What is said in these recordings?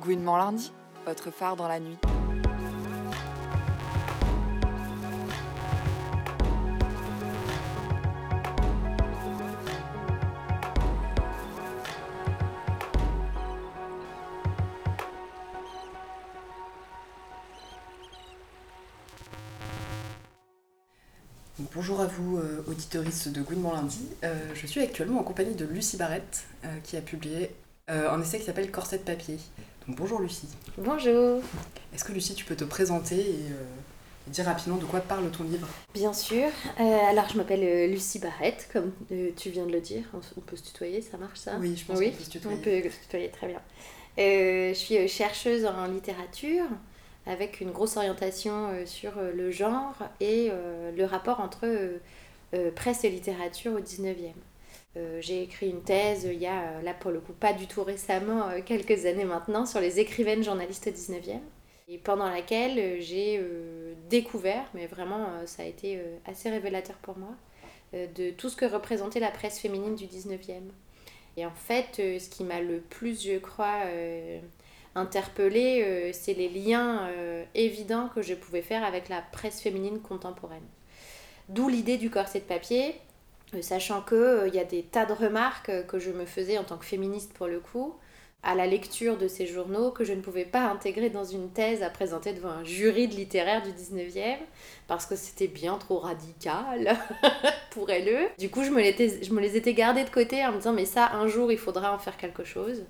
Gouinement lundi, votre phare dans la nuit. Bonjour à vous, euh, auditeuristes de Gouinement Lundi. Euh, je suis actuellement en compagnie de Lucie Barrette, euh, qui a publié un essai qui s'appelle Corset de papier. Bonjour Lucie. Bonjour. Est-ce que Lucie, tu peux te présenter et, euh, et dire rapidement de quoi parle ton livre? Bien sûr. Euh, alors, je m'appelle euh, Lucie Barrette, comme euh, tu viens de le dire. On, peut se tutoyer, ça marche ça? Oui, je pense Oui, qu'on peut se tutoyer. On peut se tutoyer, très bien. Je suis chercheuse en littérature avec une grosse orientation sur le genre et le rapport entre presse et littérature au 19e. Euh, J'ai écrit une thèse euh, il y a, euh, là pour le coup, pas du tout récemment, quelques années maintenant, sur les écrivaines journalistes au 19e. Et pendant laquelle j'ai découvert, mais vraiment ça a été assez révélateur pour moi, de tout ce que représentait la presse féminine du 19e. Et en fait, ce qui m'a le plus, je crois, euh, interpellée, c'est les liens évidents que je pouvais faire avec la presse féminine contemporaine. D'où l'idée du corset de papier, sachant qu'il y a des tas de remarques euh, que je me faisais en tant que féministe pour le coup, à la lecture de ces journaux que je ne pouvais pas intégrer dans une thèse à présenter devant un jury de littéraire du 19e parce que c'était bien trop radical pour elles. Du coup, je me, je me les étais gardées de côté en me disant mais ça, un jour, il faudra en faire quelque chose.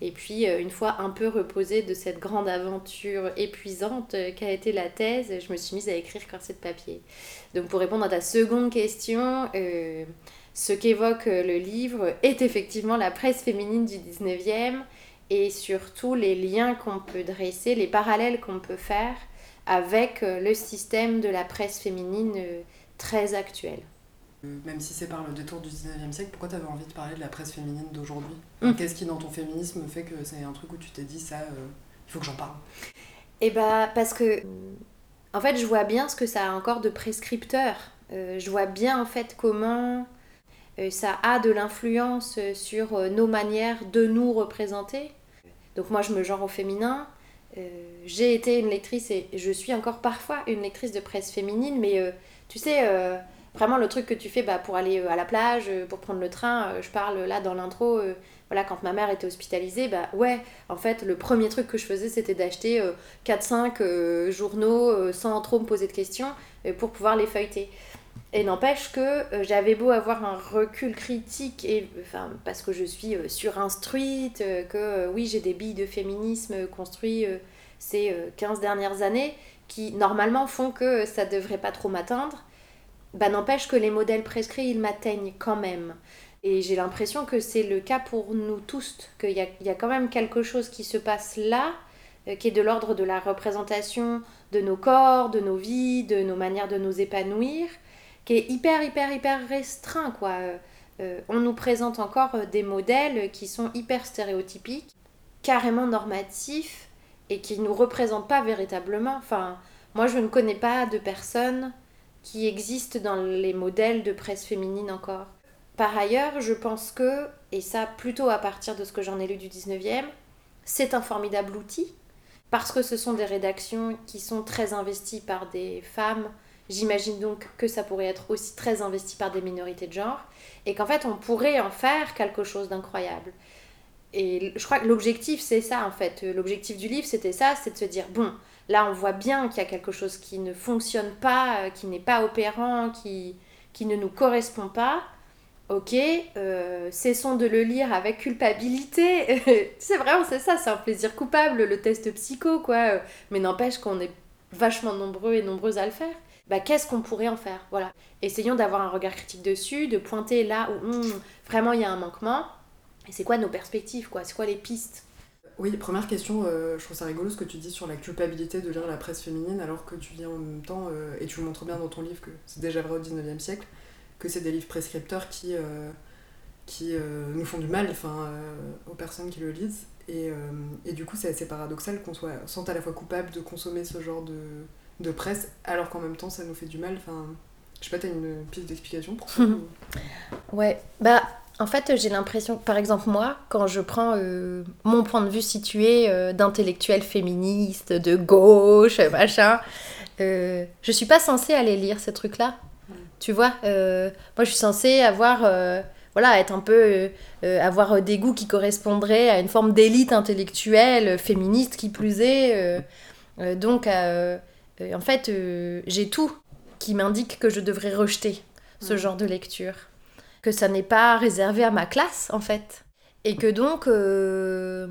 Et puis, euh, une fois un peu reposée de cette grande aventure épuisante euh, qu'a été la thèse, je me suis mise à écrire corset de papier. Donc, pour répondre à ta seconde question, euh, ce qu'évoque euh, le livre est effectivement la presse féminine du 19e et surtout les liens qu'on peut dresser, les parallèles qu'on peut faire avec euh, le système de la presse féminine euh, très actuel. Même si c'est par le détour du 19e siècle, pourquoi tu avais envie de parler de la presse féminine d'aujourd'hui? Mm. Qu'est-ce qui dans ton féminisme fait que c'est un truc où tu t'es dit ça, euh, il faut que j'en parle? Et bah parce que en fait je vois bien ce que ça a encore de prescripteur. Euh, je vois bien en fait comment ça a de l'influence euh, sur euh, nos manières de nous représenter. Donc moi je me genre au féminin. Euh, j'ai été une lectrice et je suis encore parfois une lectrice de presse féminine, mais euh, tu sais, euh, vraiment le truc que tu fais bah, pour aller euh, à la plage, euh, pour prendre le train, euh, je parle là dans l'intro, euh, voilà, quand ma mère était hospitalisée, bah ouais, en fait, le premier truc que je faisais, c'était d'acheter euh, 4-5 euh, journaux euh, sans trop me poser de questions euh, pour pouvoir les feuilleter. Et n'empêche que euh, j'avais beau avoir un recul critique, et, enfin, parce que je suis euh, surinstruite, euh, que oui, j'ai des billes de féminisme construits euh, ces euh, 15 dernières années, qui normalement font que ça devrait pas trop m'atteindre, bah n'empêche que les modèles prescrits, ils m'atteignent quand même. Et j'ai l'impression que c'est le cas pour nous tous, qu'il y a, y a quand même quelque chose qui se passe là, qui est de l'ordre de la représentation de nos corps, de nos vies, de nos manières de nous épanouir, qui est hyper, hyper, hyper restreint, quoi. Euh, euh, on nous présente encore euh, des modèles qui sont hyper stéréotypiques, carrément normatifs, et qui nous représentent pas véritablement. Enfin, moi, je ne connais pas de personnes qui existent dans les modèles de presse féminine encore. Par ailleurs, je pense que, et ça plutôt à partir de ce que j'en ai lu du 19e, c'est un formidable outil, parce que ce sont des rédactions qui sont très investies par des femmes. J'imagine donc que ça pourrait être aussi très investi par des minorités de genre, et qu'en fait on pourrait en faire quelque chose d'incroyable. Et je crois que l'objectif c'est ça en fait. L'objectif du livre c'était ça, c'est de se dire bon, là on voit bien qu'il y a quelque chose qui ne fonctionne pas, euh, qui n'est pas opérant, qui, qui ne nous correspond pas. Ok, euh, cessons de le lire avec culpabilité. c'est vraiment c'est ça, c'est un plaisir coupable, le test psycho quoi. Mais n'empêche qu'on est vachement nombreux et nombreuses à le faire. Bah qu'est-ce qu'on pourrait en faire Voilà. Essayons d'avoir un regard critique dessus, de pointer là où hum, vraiment il y a un manquement. Et c'est quoi nos perspectives quoi? C'est quoi les pistes? Oui, première question, euh, je trouve ça rigolo ce que tu dis sur la culpabilité de lire la presse féminine alors que tu dis en même temps, euh, et tu montres bien dans ton livre que c'est déjà vrai au 19e siècle, que c'est des livres prescripteurs qui, euh, qui nous font du mal enfin, aux personnes qui le lisent. Et, et du coup, c'est assez paradoxal qu'on soit sente à la fois coupable de consommer ce genre de, de presse alors qu'en même temps ça nous fait du mal. Enfin, je sais pas, t'as une piste d'explication pour ça ou- Ouais, bah En fait, j'ai l'impression, par exemple, moi, quand je prends euh, mon point de vue situé euh, d'intellectuel féministe, de gauche, machin, euh, je suis pas censée aller lire ces trucs-là. Tu vois Moi, je suis censée avoir. voilà, être un peu. avoir des goûts qui correspondraient à une forme d'élite intellectuelle, féministe qui plus est. donc, en fait, j'ai tout qui m'indique que je devrais rejeter ce genre de lecture que ça n'est pas réservé à ma classe en fait. Et que donc, euh,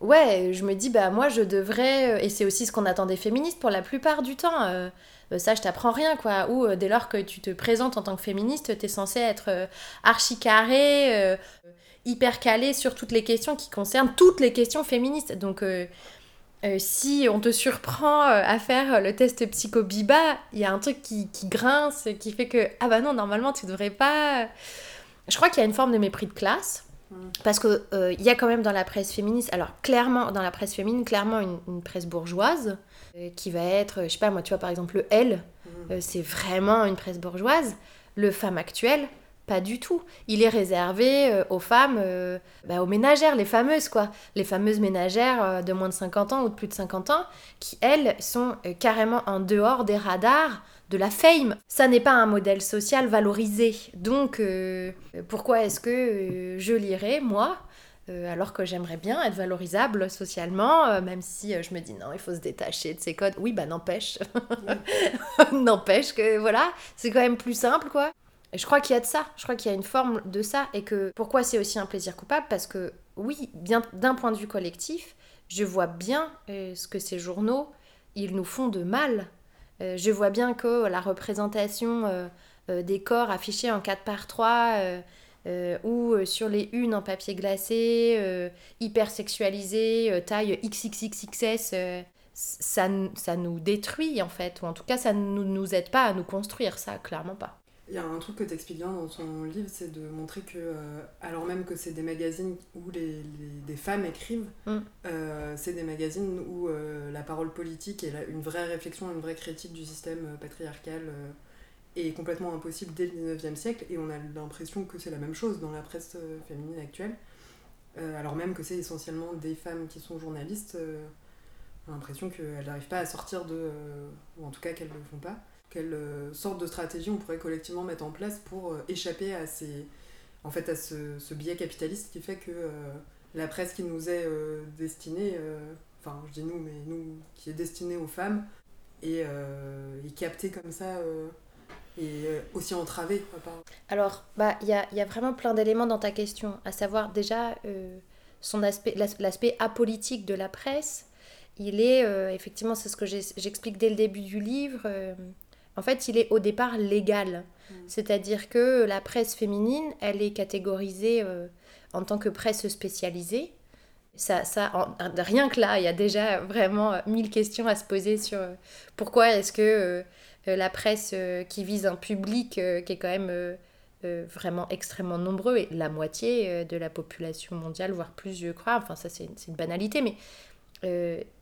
ouais, je me dis, bah moi je devrais, euh, et c'est aussi ce qu'on attend des féministes pour la plupart du temps, euh, ça je t'apprends rien quoi, ou dès lors que tu te présentes en tant que féministe, t'es censé être archi carré, hyper calé sur toutes les questions qui concernent toutes les questions féministes. Donc euh, si on te surprend euh, à faire le test psycho-biba, il y a un truc qui, grince, qui fait que, ah bah non, normalement, tu devrais pas... Je crois qu'il y a une forme de mépris de classe, mm. parce qu'il euh, y a quand même dans la presse féministe, alors clairement, dans la presse féminine, clairement une, presse bourgeoise, qui va être, je sais pas moi, tu vois, par exemple, le L, mm. c'est vraiment une presse bourgeoise. Le Femme Actuelle, pas du tout. Il est réservé euh, aux femmes, euh, bah, aux ménagères, les fameuses quoi. Les fameuses ménagères euh, de moins de 50 ans ou de plus de 50 ans, qui elles sont carrément en dehors des radars de la fame. Ça n'est pas un modèle social valorisé. Donc pourquoi est-ce que je lirais, moi alors que j'aimerais bien être valorisable socialement, même si je me dis non, il faut se détacher de ces codes. Oui, bah n'empêche. n'empêche que voilà, c'est quand même plus simple quoi. Et je crois qu'il y a de ça, je crois qu'il y a une forme de ça, et que pourquoi c'est aussi un plaisir coupable Parce que oui, bien d'un point de vue collectif, je vois bien euh, ce que ces journaux, ils nous font de mal. Euh, je vois bien que la représentation euh, des corps affichés en 4 par 3 ou sur les unes en papier glacé, hyper sexualisé, taille XXXXS, ça, ça nous détruit en fait, ou en tout cas ça ne nous aide pas à nous construire, ça, clairement pas. Il y a un truc que tu expliques bien dans ton livre, c'est de montrer que, euh, alors même que c'est des magazines où les, des femmes écrivent, mm. euh, c'est des magazines où euh, la parole politique et une vraie réflexion, une vraie critique du système patriarcal est complètement impossible dès le 19e siècle, et on a l'impression que c'est la même chose dans la presse féminine actuelle. alors même que c'est essentiellement des femmes qui sont journalistes, on a l'impression qu'elles n'arrivent pas à sortir de... ou en tout cas qu'elles ne le font pas quelle euh, sorte de stratégie on pourrait collectivement mettre en place pour euh, échapper à, ces, en fait, à ce, biais capitaliste qui fait que euh, la presse qui nous est destinée, enfin je dis nous, mais nous qui est destinée aux femmes, est, est captée comme ça et aussi entravée. Alors, bah, il y a, y a, vraiment plein d'éléments dans ta question, à savoir déjà son aspect, l'aspect apolitique de la presse. Il est, effectivement, c'est ce que j'explique dès le début du livre, en fait, il est au départ légal. Mm. C'est-à-dire que la presse féminine, elle est catégorisée euh, en tant que presse spécialisée. Ça, ça rien que là, il y a déjà vraiment euh, mille questions à se poser sur euh, pourquoi est-ce que la presse qui vise un public qui est quand même vraiment extrêmement nombreux, et la moitié de la population mondiale, voire plus, je crois, enfin ça c'est une banalité, mais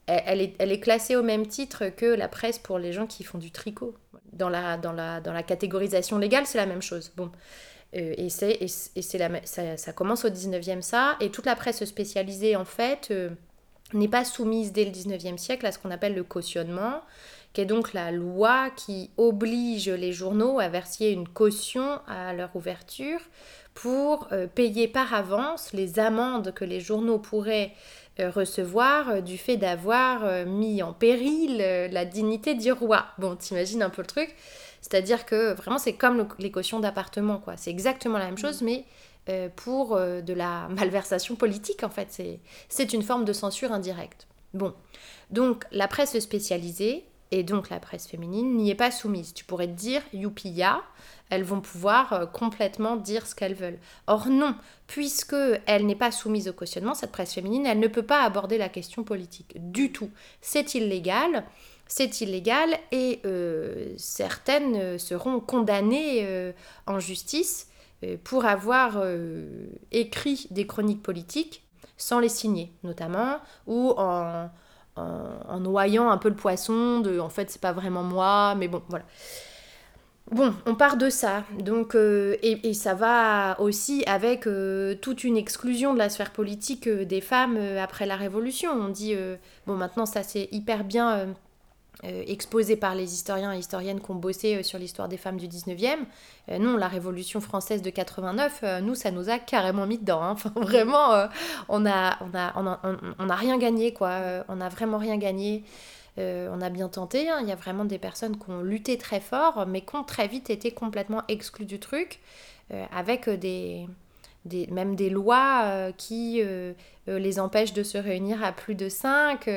elle, est, elle est classée au même titre que la presse pour les gens qui font du tricot dans la, dans la, dans la catégorisation légale, c'est la même chose. Bon. Euh, et c'est, et, c'est la, ça, ça, commence au 19e ça, et toute la presse spécialisée, en fait, euh, n'est pas soumise dès le 19e siècle à ce qu'on appelle le cautionnement, qui est donc la loi qui oblige les journaux à verser une caution à leur ouverture pour euh, payer par avance les amendes que les journaux pourraient recevoir euh, du fait d'avoir euh, mis en péril la dignité du roi. Bon, t'imagines un peu le truc C'est-à-dire que vraiment, c'est comme les cautions d'appartement, quoi. C'est exactement la même chose, mm. mais pour de la malversation politique, en fait. C'est une forme de censure indirecte. Bon, donc la presse spécialisée, et donc la presse féminine, n'y est pas soumise. Tu pourrais te dire, youpia, elles vont pouvoir euh, complètement dire ce qu'elles veulent. Or non, puisque elle n'est pas soumise au cautionnement, cette presse féminine, elle ne peut pas aborder la question politique du tout. C'est illégal. C'est illégal et euh, certaines euh, seront condamnées en justice pour avoir écrit des chroniques politiques sans les signer, notamment, ou en, en, noyant un peu le poisson de en fait c'est pas vraiment moi, mais bon voilà. Bon, on part de ça, donc euh, et, ça va aussi avec euh, toute une exclusion de la sphère politique euh, des femmes après la Révolution. On dit bon maintenant ça c'est hyper bien exposé par les historiens et historiennes qui ont bossé sur l'histoire des femmes du 19e. non, la Révolution française de 89, nous ça nous a carrément mis dedans. Hein. Enfin vraiment, on a on a on a, on a rien gagné quoi. on a vraiment rien gagné. Euh, on a bien tenté, hein. il y a vraiment des personnes qui ont lutté très fort, mais qui ont très vite été complètement exclues du truc, euh, avec des, même des lois euh, qui les empêchent de se réunir à plus de 5,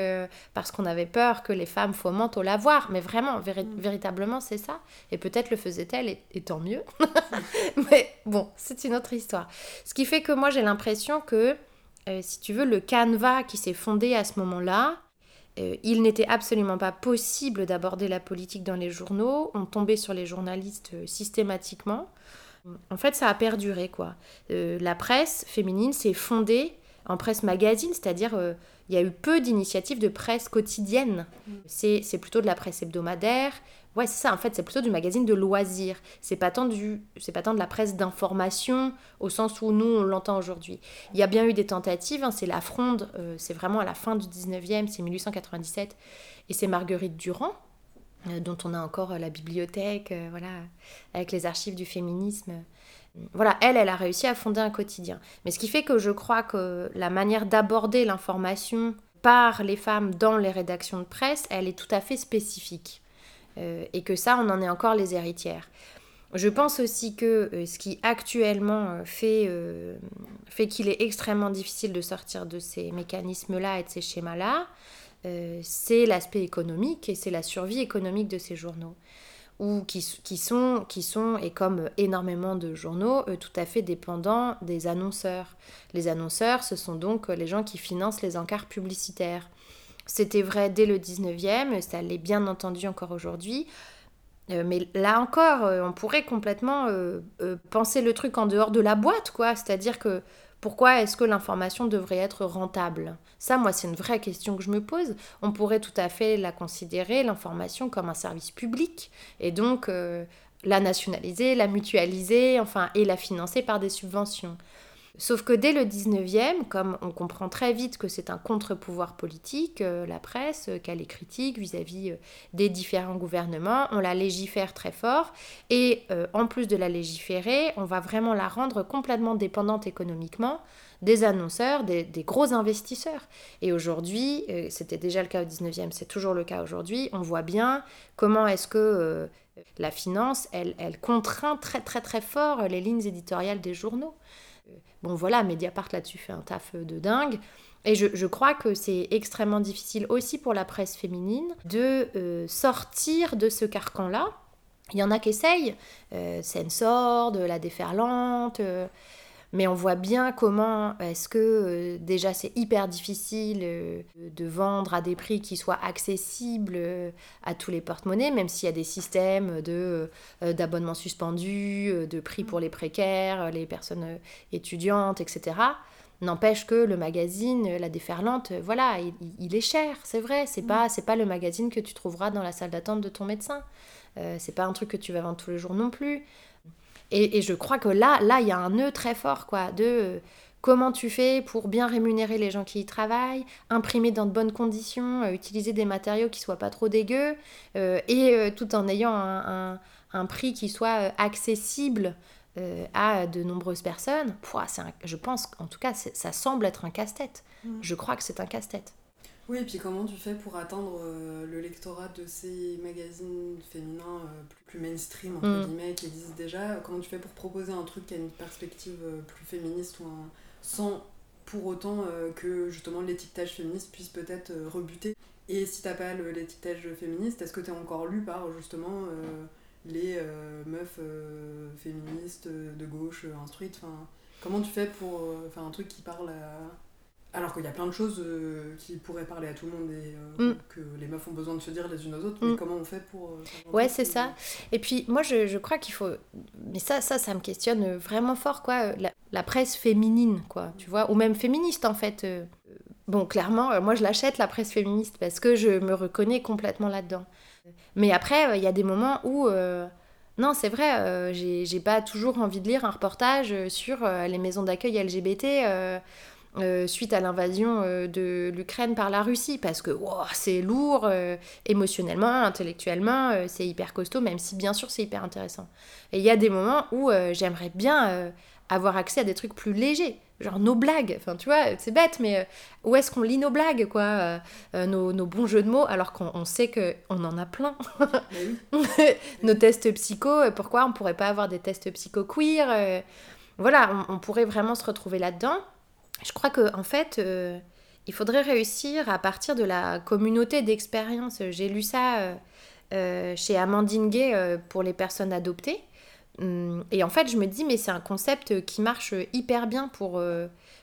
parce qu'on avait peur que les femmes fomentent au lavoir. Mais vraiment, mm. véritablement, c'est ça. Et peut-être le faisait-elle, et, tant mieux. mais bon, c'est une autre histoire. Ce qui fait que moi, j'ai l'impression que, si tu veux, le canevas qui s'est fondé à ce moment-là, euh, il n'était absolument pas possible d'aborder la politique dans les journaux. On tombait sur les journalistes euh, systématiquement. En fait, ça a perduré, quoi. Euh, la presse féminine s'est fondée en presse magazine, c'est-à-dire il y a eu peu d'initiatives de presse quotidienne. Mm. C'est plutôt de la presse hebdomadaire, Ouais, c'est ça, en fait, c'est plutôt du magazine de loisirs. C'est pas tant, du, c'est pas tant de la presse d'information au sens où nous, on l'entend aujourd'hui. Il y a bien eu des tentatives, hein, c'est la Fronde, euh, c'est vraiment à la fin du 19e, c'est 1897, et c'est Marguerite Durand, euh, dont on a encore euh, la bibliothèque, voilà, avec les archives du féminisme. Voilà, elle, elle a réussi à fonder un quotidien. Mais ce qui fait que je crois que la manière d'aborder l'information par les femmes dans les rédactions de presse, elle est tout à fait spécifique. Euh, et que ça, on en est encore les héritières. Je pense aussi que euh, ce qui actuellement euh, fait, fait qu'il est extrêmement difficile de sortir de ces mécanismes-là et de ces schémas-là, c'est l'aspect économique et c'est la survie économique de ces journaux. Ou qui, qui, sont, qui sont, et comme énormément de journaux, tout à fait dépendants des annonceurs. Les annonceurs, ce sont donc les gens qui financent les encarts publicitaires. C'était vrai dès le 19e, ça l'est bien entendu encore aujourd'hui. Euh, mais là encore, euh, on pourrait complètement euh, penser le truc en dehors de la boîte, quoi. C'est-à-dire que pourquoi est-ce que l'information devrait être rentable? Ça, moi, c'est une vraie question que je me pose. On pourrait tout à fait la considérer, l'information, comme un service public, et donc la nationaliser, la mutualiser, enfin, et la financer par des subventions. Sauf que dès le 19e, comme on comprend très vite que c'est un contre-pouvoir politique, euh, la presse, euh, qu'elle est critique vis-à-vis euh, des différents gouvernements, on la légifère très fort. Et en plus de la légiférer, on va vraiment la rendre complètement dépendante économiquement des annonceurs, des, gros investisseurs. Et aujourd'hui, c'était déjà le cas au 19e, c'est toujours le cas aujourd'hui, on voit bien comment est-ce que la finance, elle, elle contraint très très très fort les lignes éditoriales des journaux. Bon voilà, Mediapart là-dessus fait un taf de dingue. Et je, crois que c'est extrêmement difficile aussi pour la presse féminine de euh, sortir de ce carcan-là. Il y en a qui essayent, euh, Sensor, de la déferlante, euh, mais on voit bien comment est-ce que euh, déjà c'est hyper difficile euh, de vendre à des prix qui soient accessibles euh, à tous les porte-monnaies, même s'il y a des systèmes de, d'abonnements suspendus, de prix pour les précaires, les personnes étudiantes, etc. N'empêche que le magazine, la déferlante, voilà, il, est cher, c'est vrai. C'est pas, c'est pas le magazine que tu trouveras dans la salle d'attente de ton médecin. c'est pas un truc que tu vas vendre tous les jours non plus. Et, je crois que là, là, il y a un nœud très fort, quoi, de euh, comment tu fais pour bien rémunérer les gens qui y travaillent, imprimer dans de bonnes conditions, euh, utiliser des matériaux qui soient pas trop dégueux, euh, et tout en ayant un, prix qui soit accessible à de nombreuses personnes. Pouah, je pense, en tout cas, ça semble être un casse-tête. Mmh. Je crois que c'est un casse-tête. Oui, et puis comment tu fais pour atteindre euh, le lectorat de ces magazines féminins euh, plus, mainstream, entre mm. guillemets, qui existent déjà? Comment tu fais pour proposer un truc qui a une perspective euh, plus féministe ou sans pour autant que justement l'étiquetage féministe puisse peut-être rebuter? Et si t'as pas l'étiquetage féministe, est-ce que tu es encore lu par justement les meufs féministes de gauche instruites? Comment tu fais pour faire un truc qui parle à alors qu'il y a plein de choses euh, qui pourraient parler à tout le monde et euh, mm. que les meufs ont besoin de se dire les unes aux autres, mais mm. comment on fait pour... Euh, ouais, c'est ça. Et puis moi, je, je, crois qu'il faut... Mais ça, ça, ça me questionne vraiment fort, quoi. La, presse féminine, quoi, tu vois, ou même féministe, en fait. Bon, clairement, moi, je l'achète, la presse féministe, parce que je me reconnais complètement là-dedans. Mais après, il y a des moments où Non, c'est vrai, euh, j'ai pas toujours envie de lire un reportage sur euh, les maisons d'accueil LGBT euh, euh, suite à l'invasion euh, de l'Ukraine par la Russie, parce que wow, c'est lourd euh, émotionnellement, intellectuellement, c'est hyper costaud, même si bien sûr c'est hyper intéressant. Et il y a des moments où j'aimerais bien avoir accès à des trucs plus légers, genre nos blagues, enfin tu vois, c'est bête, mais où est-ce qu'on lit nos blagues, quoi, nos, nos bons jeux de mots, alors qu'on on sait qu'on en a plein. Nos tests psycho, pourquoi on pourrait pas avoir des tests psycho queer Voilà, on, on pourrait vraiment se retrouver là-dedans. Je crois que en fait, euh, il faudrait réussir à partir de la communauté d'expérience. J'ai lu ça euh, euh, chez Amandine Gay pour les personnes adoptées. Hum, Et en fait, je me dis, mais c'est un concept qui marche hyper bien pour,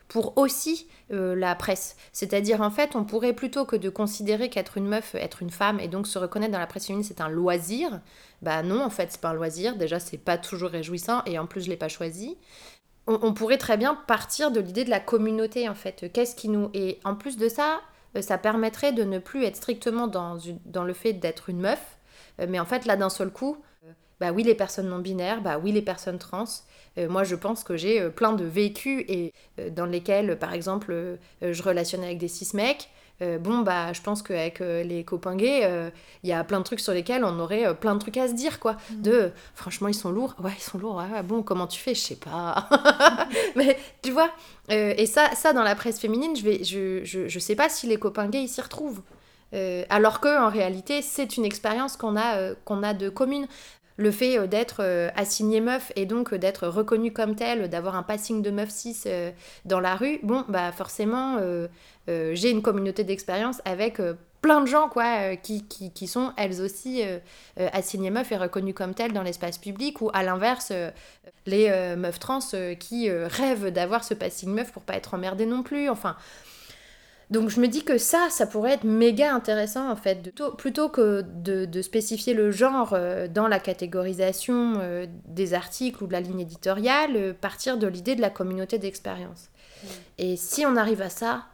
pour aussi la presse. C'est-à-dire, en fait, on pourrait plutôt que de considérer qu'être une meuf, être une femme, et donc se reconnaître dans la presse féminine, c'est un loisir. Bah non, en fait, c'est pas un loisir. Déjà, c'est pas toujours réjouissant, et en plus, je l'ai pas choisi. On, pourrait très bien partir de l'idée de la communauté, en fait. Qu'est-ce qui nous... Et en plus de ça, euh, ça permettrait de ne plus être strictement dans, dans le fait d'être une meuf, euh, mais en fait, là, d'un seul coup, euh, bah oui, les personnes non binaires, bah oui, les personnes trans. Moi, je pense que j'ai plein de vécus et dans lesquels, par exemple, je relationne avec des cis mecs. Euh, bon, bah, je pense qu'avec euh, les copains gays, euh, il y a plein de trucs sur lesquels on aurait plein de trucs à se dire, quoi. De, euh, franchement, ils sont lourds. Ouais, ils sont lourds. ouais, bon, comment tu fais? Je sais pas. Mais tu vois, et ça, ça, dans la presse féminine, je, vais, je, je, je sais pas si les copains gays, ils s'y retrouvent. Alors que en réalité, c'est une expérience qu'on a, qu'on a de commune. Le fait d'être assigné meuf et donc d'être reconnu comme tel, d'avoir un passing de meuf 6 dans la rue, bon, bah forcément, j'ai une communauté d'expérience avec euh, plein de gens quoi, euh, qui, qui, qui sont elles aussi euh, euh, assignées meufs et reconnues comme telles dans l'espace public, ou à l'inverse, euh, les euh, meufs trans euh, qui euh, rêvent d'avoir ce passing meuf pour pas être emmerdées non plus. Enfin, donc je me dis que ça, ça pourrait être méga intéressant en fait, de- plutôt, que de, de spécifier le genre euh, dans la catégorisation euh, des articles ou de la ligne éditoriale, euh, partir de l'idée de la communauté d'expérience. Et si on arrive à ça,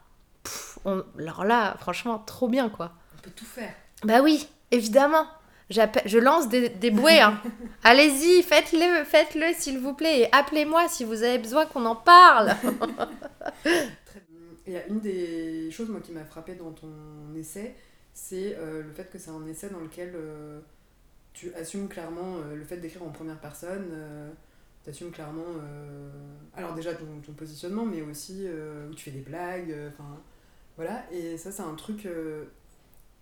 pff, on- alors là, franchement, trop bien quoi. On peut tout faire. Bah oui, évidemment. Je lance des, des bouées. hein. Allez-y, faites-le, faites-le s'il vous plaît. Et appelez-moi si vous avez besoin qu'on en parle. Très bien. Il y a une des choses moi qui m'a frappé dans ton essai, c'est euh, le fait que c'est un essai dans lequel euh, tu assumes clairement euh, le fait d'écrire en première personne, tu assumes clairement alors déjà ton, ton positionnement, mais aussi où tu fais des blagues, enfin voilà, et ça c'est un truc euh,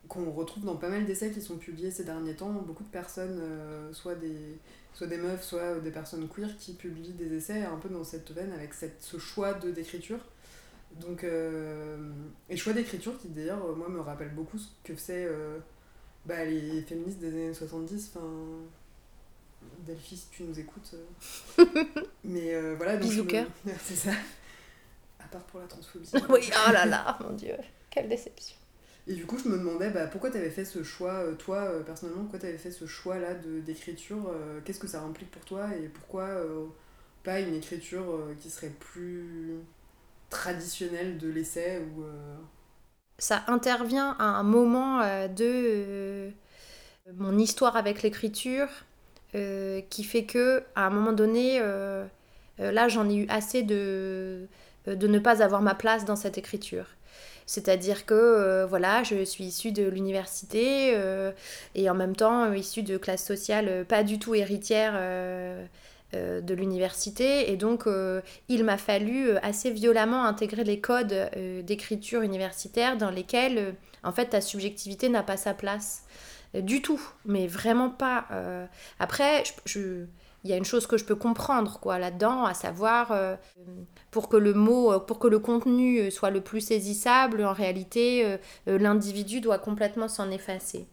qu'on retrouve dans pas mal d'essais qui sont publiés ces derniers temps, beaucoup de personnes, euh, soit des soit des meufs, soit des personnes queer qui publient des essais un peu dans cette veine avec cette, ce choix de d'écriture. Donc, euh, et choix d'écriture qui d'ailleurs, euh, moi, me rappelle beaucoup ce que c'est euh, bah, les féministes des années 70. Enfin, Delphi, si tu nous écoutes. euh. Mais euh, voilà, donc. Bisous, me-. C'est ça. À part pour la transphobie. oui, oh là là, mon dieu, quelle déception. Et du coup, je me demandais bah, pourquoi tu avais fait ce choix, euh, toi, euh, personnellement, pourquoi tu avais fait ce choix-là de- d'écriture euh, Qu'est-ce que ça implique pour toi Et pourquoi euh, pas une écriture qui serait plus traditionnelle de l'essai ou, Ça intervient à un moment de mon histoire avec l'écriture qui fait que, à un moment donné, là, j'en ai eu assez de, de ne pas avoir ma place dans cette écriture. C'est-à-dire que euh, voilà, je suis issue de l'université euh, et en même temps euh, issue de classe sociale euh, pas du tout héritière euh, euh, de l'université. Et donc, euh, il m'a fallu euh, assez violemment intégrer les codes euh, d'écriture universitaire dans lesquels, euh, en fait, ta subjectivité n'a pas sa place. Euh, du tout, mais vraiment pas. Euh, après, je- il y a une chose que je peux comprendre quoi là-dedans, à savoir euh, pour que le mot, euh, pour que le contenu euh, soit le plus saisissable, en réalité, l'individu doit complètement s'en effacer.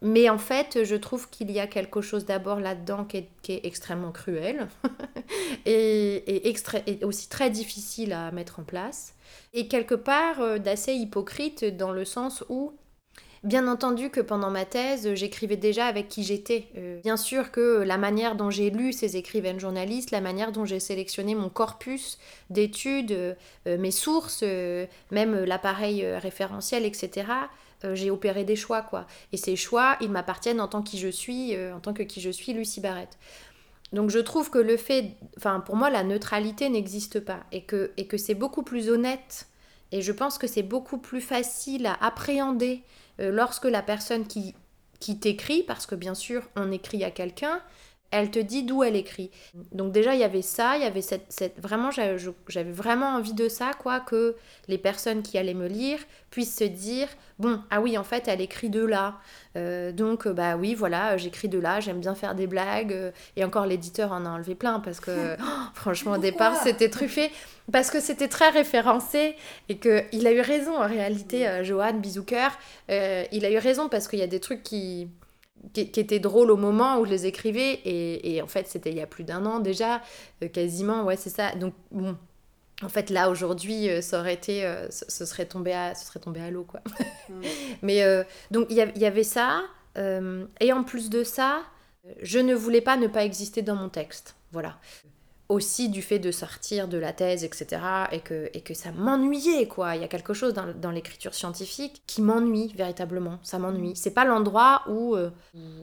Mais en fait, je trouve qu'il y a quelque chose d'abord là-dedans qui est, extrêmement cruel et, et, aussi très difficile à mettre en place. Et quelque part d'assez hypocrite dans le sens où Bien entendu que pendant ma thèse, j'écrivais déjà avec qui j'étais. Euh, bien sûr que la manière dont j'ai lu ces écrivaines journalistes, la manière dont j'ai sélectionné mon corpus d'études, euh, euh, mes sources, euh, même l'appareil euh, référentiel, etc., euh, j'ai opéré des choix, quoi. Et ces choix, ils m'appartiennent en tant que qui je suis, euh, en tant que qui je suis, Lucie Barrette. Donc je trouve que le fait, enfin pour moi la neutralité n'existe pas et que, et que c'est beaucoup plus honnête et je pense que c'est beaucoup plus facile à appréhender euh, lorsque la personne qui, qui t'écrit, parce que bien sûr on écrit à quelqu'un, elle te dit d'où elle écrit. Donc déjà, il y avait ça, il y avait cette... cette vraiment, j'avais vraiment envie de ça, quoi, que les personnes qui allaient me lire puissent se dire, bon, ah oui, en fait, elle écrit de là. Euh, donc, bah oui, voilà, j'écris de là, j'aime bien faire des blagues. Euh, et encore, l'éditeur en a enlevé plein, parce que, oh, franchement, au départ, c'était truffé. Parce que c'était très référencé et qu'il a eu raison, en réalité, euh, Johan Bizouker. il a eu raison, parce qu'il y a des trucs qui qui, était drôle au moment où je les écrivais. Et, en fait, c'était il y a plus d'un an déjà, euh, quasiment. Ouais, c'est ça. Donc, bon. En fait, là, aujourd'hui, euh, ça aurait été. Euh, ce, serait tombé à, ce serait tombé à l'eau, quoi. Mm. Mais donc, il y, avait ça. et en plus de ça, je ne voulais pas ne pas exister dans mon texte. Voilà aussi du fait de sortir de la thèse, etc. Et que, et que ça m'ennuyait, quoi. Il y a quelque chose dans, l'écriture scientifique qui m'ennuie véritablement. Ça m'ennuie. C'est pas l'endroit où, euh,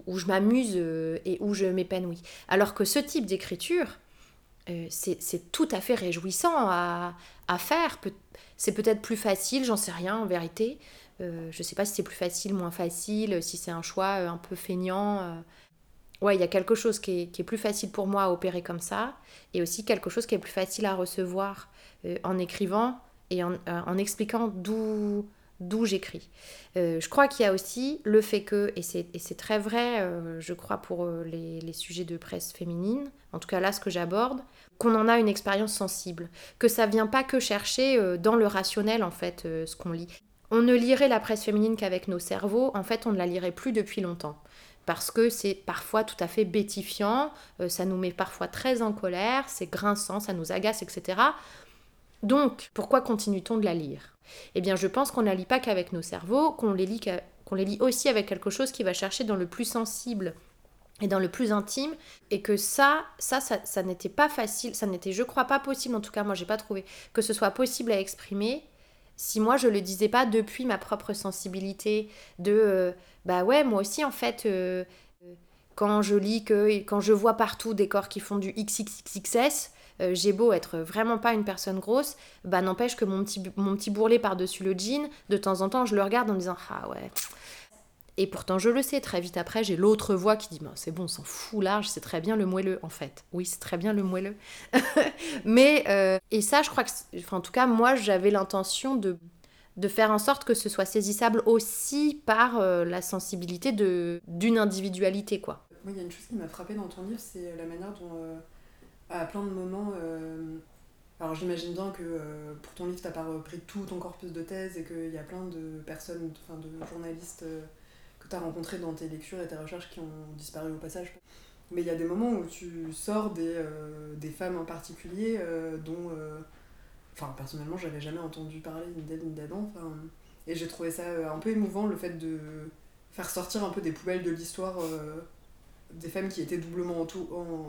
où je m'amuse euh, et où je m'épanouis. Alors que ce type d'écriture, euh, c'est tout à fait réjouissant à, à faire. C'est peut-être plus facile, j'en sais rien en vérité. je sais pas si c'est plus facile, moins facile, si c'est un choix un peu feignant ouais, il y a quelque chose qui est, plus facile pour moi à opérer comme ça, et aussi quelque chose qui est plus facile à recevoir euh, en écrivant et en, euh, expliquant d'où j'écris. Euh, je crois qu'il y a aussi le fait que, et c'est très vrai, je crois, pour les, les, sujets de presse féminine, en tout cas là, ce que j'aborde, qu'on en a une expérience sensible, que ça vient pas que chercher dans le rationnel, en fait, ce qu'on lit. On ne lirait la presse féminine qu'avec nos cerveaux, en fait, on ne la lirait plus depuis longtemps parce que c'est parfois tout à fait bêtifiant, euh, ça nous met parfois très en colère, c'est grinçant, ça nous agace, etc. Donc, pourquoi continue-t-on de la lire? Eh bien, je pense qu'on ne la lit pas qu'avec nos cerveaux, qu'on les, lit les lit aussi avec quelque chose qui va chercher dans le plus sensible et dans le plus intime, et que ça, ça, ça, n'était pas facile, ça n'était, je crois, pas possible, en tout cas, moi, j'ai pas trouvé que ce soit possible à exprimer si moi je le disais pas depuis ma propre sensibilité de euh, bah ouais moi aussi en fait euh, quand je lis que quand je vois partout des corps qui font du XXXS euh, j'ai beau être vraiment pas une personne grosse bah n'empêche que mon petit mon bourrelet par dessus le jean de temps en temps je le regarde en me disant ah ouais et pourtant, je le sais, très vite après, j'ai l'autre voix qui dit C'est bon, on s'en fout large, c'est très bien le moelleux, en fait. Oui, c'est très bien le moelleux. Mais, euh, et ça, je crois que, enfin, en tout cas, moi, j'avais l'intention de, de faire en sorte que ce soit saisissable aussi par euh, la sensibilité d'une individualité, quoi. Moi, il y a une chose qui m'a frappée dans ton livre, c'est la manière dont, euh, à plein de moments, alors j'imagine bien que pour ton livre, tu n'as pas repris tout ton corpus de thèse et qu'il y a plein de personnes, enfin de journalistes tu rencontré dans tes lectures et tes recherches qui ont disparu au passage. Mais il y a des moments où tu sors des, euh, des femmes en particulier euh, dont, euh, enfin personnellement, j'avais jamais entendu parler ni d'elle ni d'Adam. Et j'ai trouvé ça un peu émouvant le fait de faire sortir un peu des poubelles de l'histoire des femmes qui étaient doublement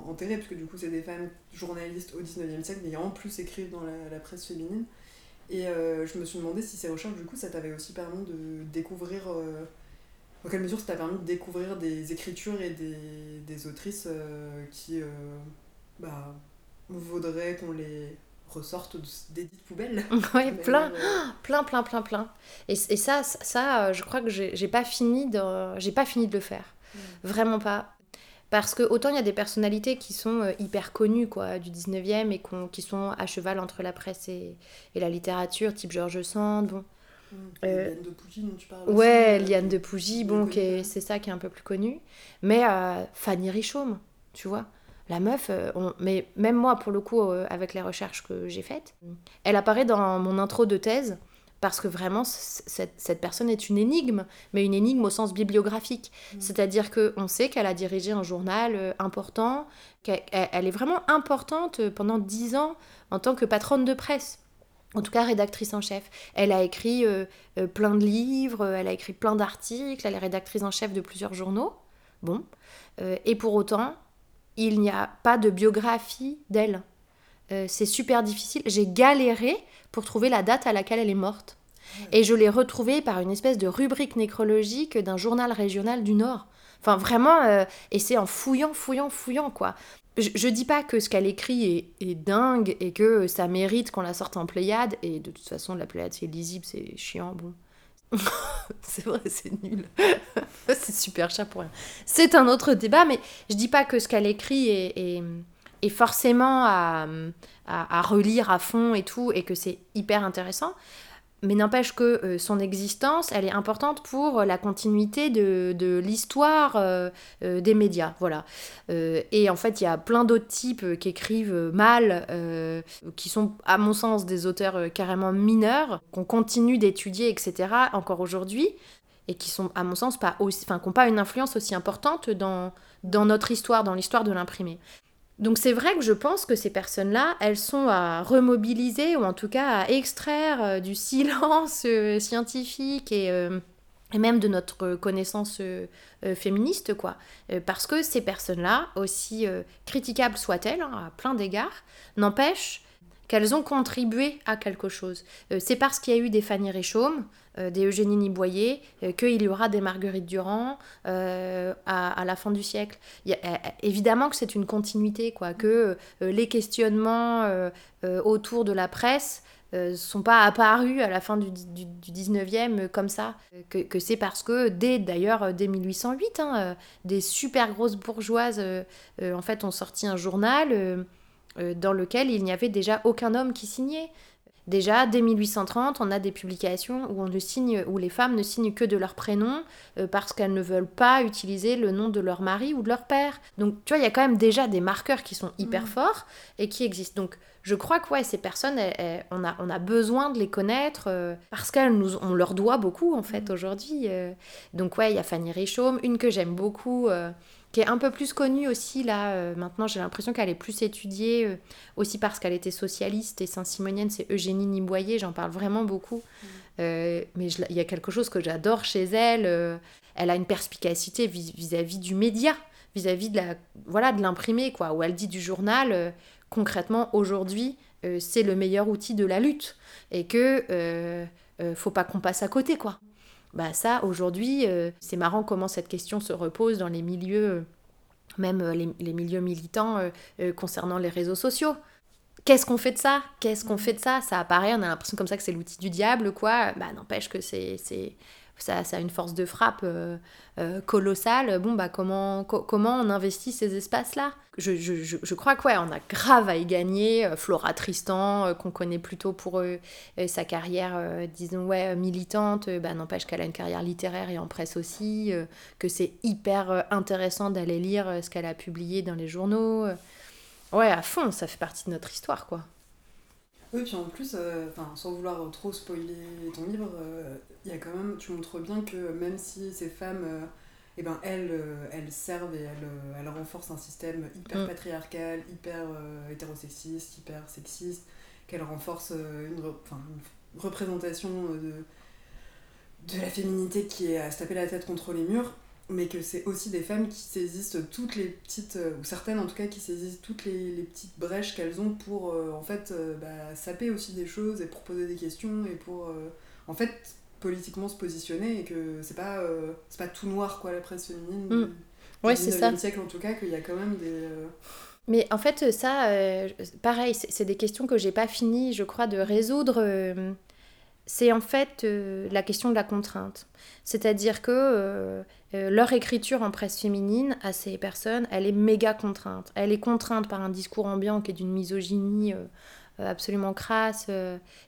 enterrées, puisque du coup c'est des femmes journalistes au 19e siècle, mais en plus écrivent dans la presse féminine. Et je me suis demandé si ces recherches, du coup, ça t'avait aussi permis de découvrir dans quelle mesure ça t'a permis de découvrir des écritures et des, des autrices euh, qui euh, bah, vaudraient qu'on les ressorte des dites poubelles? Oui, plein, euh, plein, plein, plein, plein. Et, et ça, ça, je crois que j'ai pas fini de, j'ai pas fini de le faire, mm. vraiment pas. Parce que autant il y a des personnalités qui sont hyper connues quoi, du 19e et qui sont à cheval entre la presse et, et la littérature, type Georges Sand, bon, euh, Liane de Pougy dont tu parles Ouais, aussi, Liane de Pougy, bon, c'est ça qui est un peu plus connu. Mais euh, Fanny Richaume, tu vois. La meuf, euh, mais même moi, pour le coup, avec les recherches que j'ai faites, elle apparaît dans mon intro de thèse parce que vraiment, cette, cette, personne est une énigme, mais une énigme au sens bibliographique. Mm. C'est-à-dire qu'on sait qu'elle a dirigé un journal important, qu'elle est vraiment importante pendant dix ans en tant que patronne de presse en tout cas rédactrice en chef. Elle a écrit euh, euh, plein de livres, elle a écrit plein d'articles, elle est rédactrice en chef de plusieurs journaux. Bon. Euh, et pour autant, il n'y a pas de biographie d'elle. c'est super difficile. J'ai galéré pour trouver la date à laquelle elle est morte. Et je l'ai retrouvé par une espèce de rubrique nécrologique d'un journal régional du Nord. Enfin, vraiment, euh, et c'est en fouillant, fouillant, fouillant, quoi. Je, je dis pas que ce qu'elle écrit est, dingue et que ça mérite qu'on la sorte en Pléiade, et de toute façon, la Pléiade, c'est lisible, c'est chiant, bon. c'est vrai, c'est nul. c'est super cher pour rien. C'est un autre débat, mais je dis pas que ce qu'elle écrit est, forcément à, à, à relire à fond et tout, et que c'est hyper intéressant. Mais n'empêche que euh, son existence, elle est importante pour la continuité de, de l'histoire euh, euh, des médias. Voilà. Euh, et en fait, il y a plein d'autres types euh, qui écrivent euh, mal, euh, qui sont, à mon sens, des auteurs euh, carrément mineurs, qu'on continue d'étudier, etc., encore aujourd'hui, et qui sont, à mon sens, pas aussi, enfin, qui n'ont pas une influence aussi importante dans, dans notre histoire, dans l'histoire de l'imprimé. Donc c'est vrai que je pense que ces personnes-là, elles sont à remobiliser ou en tout cas à extraire euh, du silence euh, scientifique et, euh, et même de notre connaissance féministe, quoi. Parce que ces personnes-là, aussi critiquables soient-elles, hein, à plein d'égards, n'empêchent qu'elles ont contribué à quelque chose. C'est parce qu'il y a eu des Fanny Réchaume, des Eugénie Niboyer, euh, qu'il y aura des Marguerite Durand euh, à, la fin du siècle. Euh, évidemment que c'est une continuité, quoi, que euh, les questionnements euh, euh, autour de la presse ne sont pas apparus à la fin du, du, du 19e euh, comme ça. Euh, Que, c'est parce que dès, d'ailleurs, euh, dès 1808, hein, euh, des super grosses bourgeoises, euh, euh, en fait, ont sorti un journal euh, euh, dans lequel il n'y avait déjà aucun homme qui signait. Déjà, dès 1830, on a des publications où, on ne signe, où les femmes ne signent que de leur prénom euh, parce qu'elles ne veulent pas utiliser le nom de leur mari ou de leur père. Donc, tu vois, il y a quand même déjà des marqueurs qui sont hyper Mhm. forts et qui existent. Donc, je crois que ouais, ces personnes, elles- elles- on, a, on a besoin de les connaître euh, parce qu'elles nous, on leur doit beaucoup en fait Mhm. aujourd'hui. euh. Donc ouais, il y a Fanny Richomme, une que j'aime beaucoup, qui est un peu plus connue aussi là. euh, maintenant, j'ai l'impression qu'elle est plus étudiée euh, aussi parce qu'elle était socialiste et saint-simonienne. C'est Eugénie Niboyer, j'en parle vraiment beaucoup. Euh, mais il y a quelque chose que j'adore chez elle. elle a une perspicacité vis- vis-à-vis du média, vis-à-vis de la voilà de l'imprimé quoi. Où elle dit du journal. concrètement aujourd'hui c'est le meilleur outil de la lutte et que faut pas qu'on passe à côté quoi. Bah ça aujourd'hui euh, c'est marrant comment cette question se repose dans les milieux euh, même euh, les, les milieux militants euh, concernant les réseaux sociaux. Qu'est-ce qu'on fait de ça? Qu'est-ce qu'on fait de ça? Ça apparaît, on a l'impression comme ça que c'est l'outil du diable, quoi? Bah n'empêche que c'est, c'est, ça, a une force de frappe euh, euh, colossale. Bon, bah comment, co- comment on investit ces espaces-là? Je, je, je, crois que ouais, on a grave à y gagner. Euh, Flora Tristan, qu'on connaît plutôt pour sa carrière, disons, ouais, militante, bah n'empêche qu'elle a une carrière littéraire et en presse aussi, que c'est hyper intéressant d'aller lire ce qu'elle a publié dans les journaux. Ouais, à fond, ça fait partie de notre histoire, quoi. Oui, puis en plus, euh, sans vouloir trop spoiler ton livre, euh, il y a quand même, tu montres bien que même si ces femmes, euh, eh ben, elles, euh, elles servent et elles, euh, elles renforcent un système hyper Mm. patriarcal, hyper euh, hétérosexiste, hyper sexiste, qu'elles renforcent euh, une, re- enfin, une représentation euh, de, de la féminité qui est à se taper la tête contre les murs, mais que c'est aussi des femmes qui saisissent toutes les petites, euh, ou certaines en tout cas, qui saisissent toutes les, les petites brèches qu'elles ont pour euh, en fait euh, bah, saper aussi des choses et pour poser des questions et pour euh, en fait politiquement se positionner et que c'est pas, c'est pas tout noir quoi la presse féminine Mm. du, Ouais, du c'est 19e ça. siècle en tout cas, qu'il y a quand même des. Mais en fait, ça, pareil, c'est c'est des questions que j'ai pas fini, je crois, de résoudre. C'est en fait euh, la question de la contrainte. C'est-à-dire que euh, euh, leur écriture en presse féminine à ces personnes, elle est méga contrainte. Elle est contrainte par un discours ambiant qui est d'une misogynie absolument crasse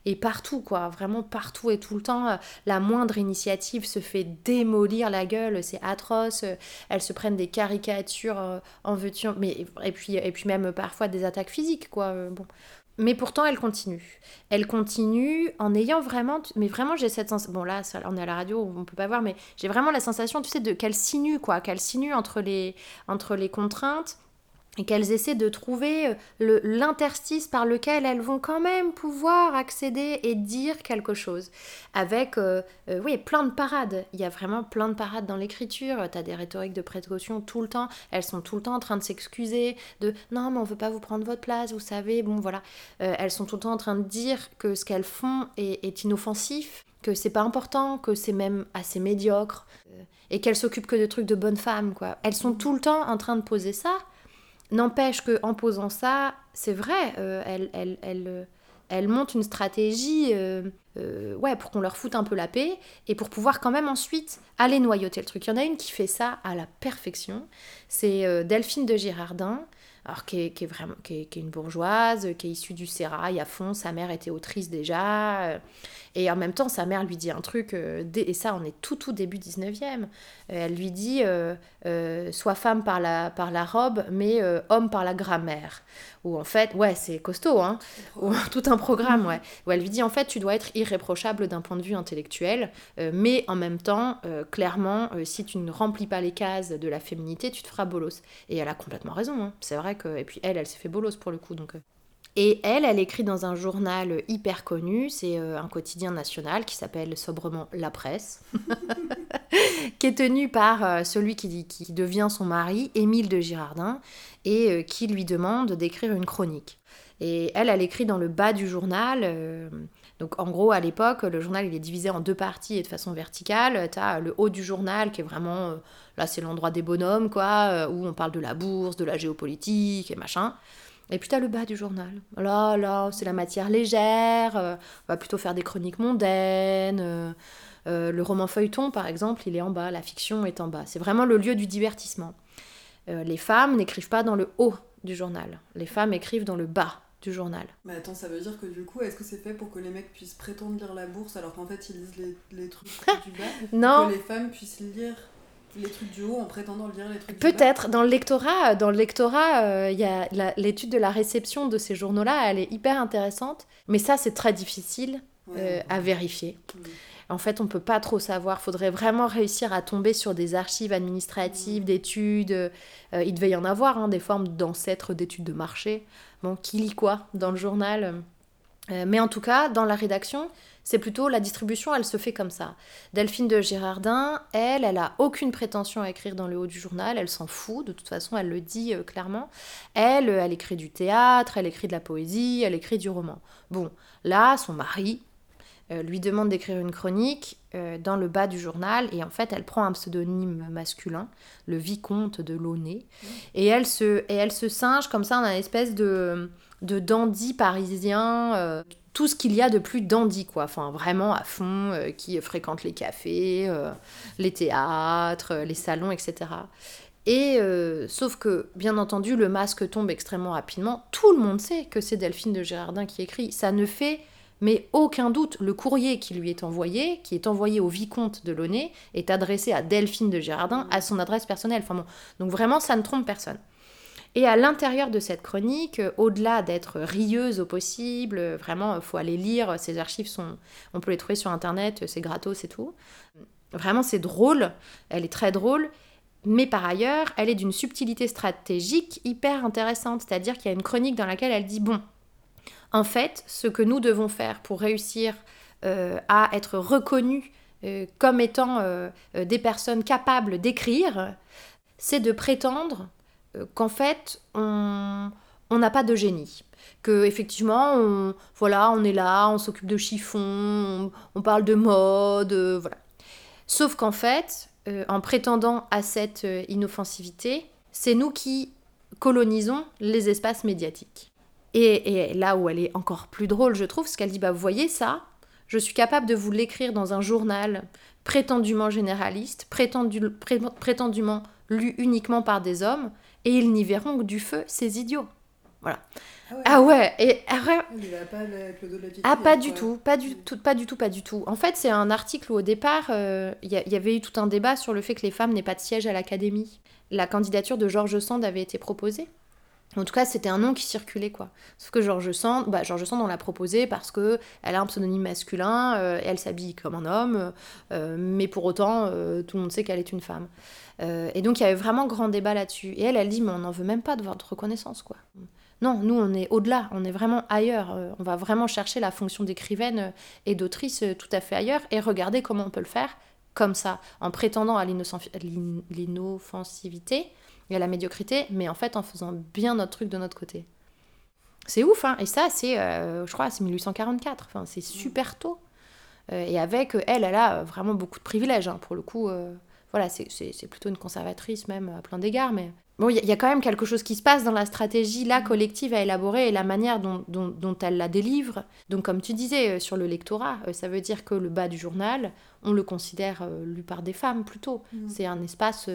et partout quoi, vraiment partout et tout le temps. la moindre initiative se fait démolir la gueule, c'est atroce. elles se prennent des caricatures en veux-tu, mais et puis et puis même parfois des attaques physiques quoi. bon. Mais pourtant, elle continue. Elle continue en ayant vraiment. Mais vraiment, j'ai cette sensation. Bon, là, ça- on est à la radio, on peut pas voir, mais j'ai vraiment la sensation, tu sais, de qu'elle sinue, quoi. Qu'elle sinue entre les, entre les contraintes et qu'elles essaient de trouver euh, l'interstice par lequel elles vont quand même pouvoir accéder et dire quelque chose. Avec, euh, euh, oui, plein de parades. Il y a vraiment plein de parades dans l'écriture. Tu as des rhétoriques de précaution tout le temps. Elles sont tout le temps en train de s'excuser, de non, mais on veut pas vous prendre votre place, vous savez. Bon, voilà. Elles sont tout le temps en train de dire que ce qu'elles font est, est inoffensif que c'est pas important, que c'est même assez médiocre, et qu'elles s'occupent que de trucs de bonne femme, quoi. Elles sont tout le temps en train de poser ça. N'empêche que en posant ça, c'est vrai, euh, elles, elles, elles, euh, elles montent une stratégie euh, ouais, pour qu'on leur foute un peu la paix et pour pouvoir quand même ensuite aller noyauter le truc. Il y en a une qui fait ça à la perfection. C'est Delphine de Girardin, alors qui est, qui est vraiment qui est, qui est une bourgeoise, qui est issue du sérail à fond. Sa mère était autrice déjà. Et en même temps, sa mère lui dit un truc, euh, et ça, on est tout, tout début 19e. Euh, elle lui dit euh, Sois femme par la, par la robe, mais homme par la grammaire. Ou en fait, ouais, c'est costaud, hein. Ou tout un programme, ouais. Où elle lui dit en fait, tu dois être irréprochable d'un point de vue intellectuel, mais en même temps, clairement, si tu ne remplis pas les cases de la féminité, tu te feras bolos. Et elle a complètement raison, hein. c'est vrai que. Et puis elle, elle s'est fait bolos pour le coup, donc. Et elle, elle écrit dans un journal hyper connu, c'est euh, un quotidien national qui s'appelle sobrement La Presse, qui est tenu par euh, celui qui, qui devient son mari, Émile de Girardin, et euh, qui lui demande d'écrire une chronique. Et elle, elle écrit dans le bas du journal. donc en gros, à l'époque, le journal il est divisé en deux parties et de façon verticale. Tu as le haut du journal qui est vraiment, là c'est l'endroit des bonhommes, quoi, où on parle de la bourse, de la géopolitique et machin. Et puis t'as le bas du journal. Là, là, c'est la matière légère. euh, on va plutôt faire des chroniques mondaines. euh, euh, le roman feuilleton, par exemple, il est en bas. La fiction est en bas. C'est vraiment le lieu du divertissement. Les femmes n'écrivent pas dans le haut du journal. Les femmes écrivent dans le bas du journal. Mais attends, ça veut dire que du coup, est-ce que c'est fait pour que les mecs puissent prétendre lire la bourse alors qu'en fait ils lisent les, les trucs du bas? Non, Que les femmes puissent lire les trucs du haut en prétendant lire les trucs Peut-être. Dans le lectorat, dans le lectorat, euh, il y a l'étude de la réception de ces journaux-là, elle est hyper intéressante. Mais ça, c'est très difficile Ouais. euh, à vérifier. Mm. En fait, on peut pas trop savoir. Faudrait vraiment réussir à tomber sur des archives administratives, Mm. d'études. Euh, il devait y en avoir, hein, des formes d'ancêtres d'études de marché. Bon, qui lit quoi dans le journal? Mais en tout cas, dans la rédaction, c'est plutôt la distribution, elle se fait comme ça. Delphine de Girardin, elle, elle a aucune prétention à écrire dans le haut du journal, elle s'en fout, de toute façon, elle le dit euh, clairement. Elle, euh, elle écrit du théâtre, elle écrit de la poésie, elle écrit du roman. Bon, là, son mari lui demande d'écrire une chronique euh, dans le bas du journal, et en fait, elle prend un pseudonyme masculin, le vicomte de Launay, et elle se, et elle se singe comme ça en un espèce de, de dandy parisien. euh, tout ce qu'il y a de plus dandy, quoi. Enfin, vraiment à fond, euh, qui fréquente les cafés, euh, les théâtres, euh, les salons, etc. Et euh, sauf que, bien entendu, le masque tombe extrêmement rapidement. Tout le monde sait que c'est Delphine de Girardin qui écrit. Ça ne fait mais aucun doute. Le courrier qui lui est envoyé, qui est envoyé au vicomte de Launay, est adressé à Delphine de Girardin, à son adresse personnelle. Enfin bon, donc vraiment, ça ne trompe personne. Et à l'intérieur de cette chronique, au-delà d'être rieuse au possible, vraiment, faut aller lire, ces archives sont, on peut les trouver sur internet, c'est gratos et tout. Vraiment, c'est drôle, elle est très drôle, mais par ailleurs, elle est d'une subtilité stratégique hyper intéressante, c'est-à-dire qu'il y a une chronique dans laquelle elle dit, bon, en fait, ce que nous devons faire pour réussir euh, à être reconnus euh, comme étant euh, des personnes capables d'écrire, c'est de prétendre qu'en fait, on n'a pas de génie. Que effectivement, on, voilà, on est là, on s'occupe de chiffons, on, on parle de mode, voilà. Sauf qu'en fait, en prétendant à cette inoffensivité, c'est nous qui colonisons les espaces médiatiques. Et, et là où elle est encore plus drôle, je trouve, c'est qu'elle dit, bah vous voyez ça, je suis capable de vous l'écrire dans un journal prétendument généraliste, prétendu- pré- prétendument lu uniquement par des hommes, et ils n'y verront que du feu, ces idiots. Ah ouais, Ah ouais, et ah pas avec le dos de la ah, pas du tout, pas du tout, pas du tout, pas du tout. En fait, c'est un article où au départ, euh, il y, y avait eu tout un débat sur le fait que les femmes n'aient pas de siège à l'académie. La candidature de Georges Sand avait été proposée. En tout cas, c'était un nom qui circulait, quoi. Sauf que Georges Sand, bah, Georges Sand, on l'a proposé parce que elle a un pseudonyme masculin, euh, elle s'habille comme un homme, euh, mais pour autant, euh, tout le monde sait qu'elle est une femme. Et donc, il y avait vraiment grand débat là-dessus. Et elle, elle dit, mais on n'en veut même pas de votre reconnaissance, quoi. Non, nous, on est au-delà, on est vraiment ailleurs. On va vraiment chercher la fonction d'écrivaine et d'autrice tout à fait ailleurs et regarder comment on peut le faire comme ça, en prétendant à l'inoffensivité et à la médiocrité, mais en fait en faisant bien notre truc de notre côté. C'est ouf, hein Et ça, c'est, euh, je crois, c'est 1844. Enfin, c'est super tôt. et avec, elle, elle a vraiment beaucoup de privilèges, hein, pour le coup. voilà, c'est plutôt une conservatrice même à plein d'égards, mais Bon, il y, a quand même quelque chose qui se passe dans la stratégie là collective à élaborer et la manière dont, dont, elle la délivre. Donc comme tu disais euh, sur le lectorat, euh, ça veut dire que le bas du journal, on le considère euh, lu par des femmes plutôt. Mm. C'est un espace,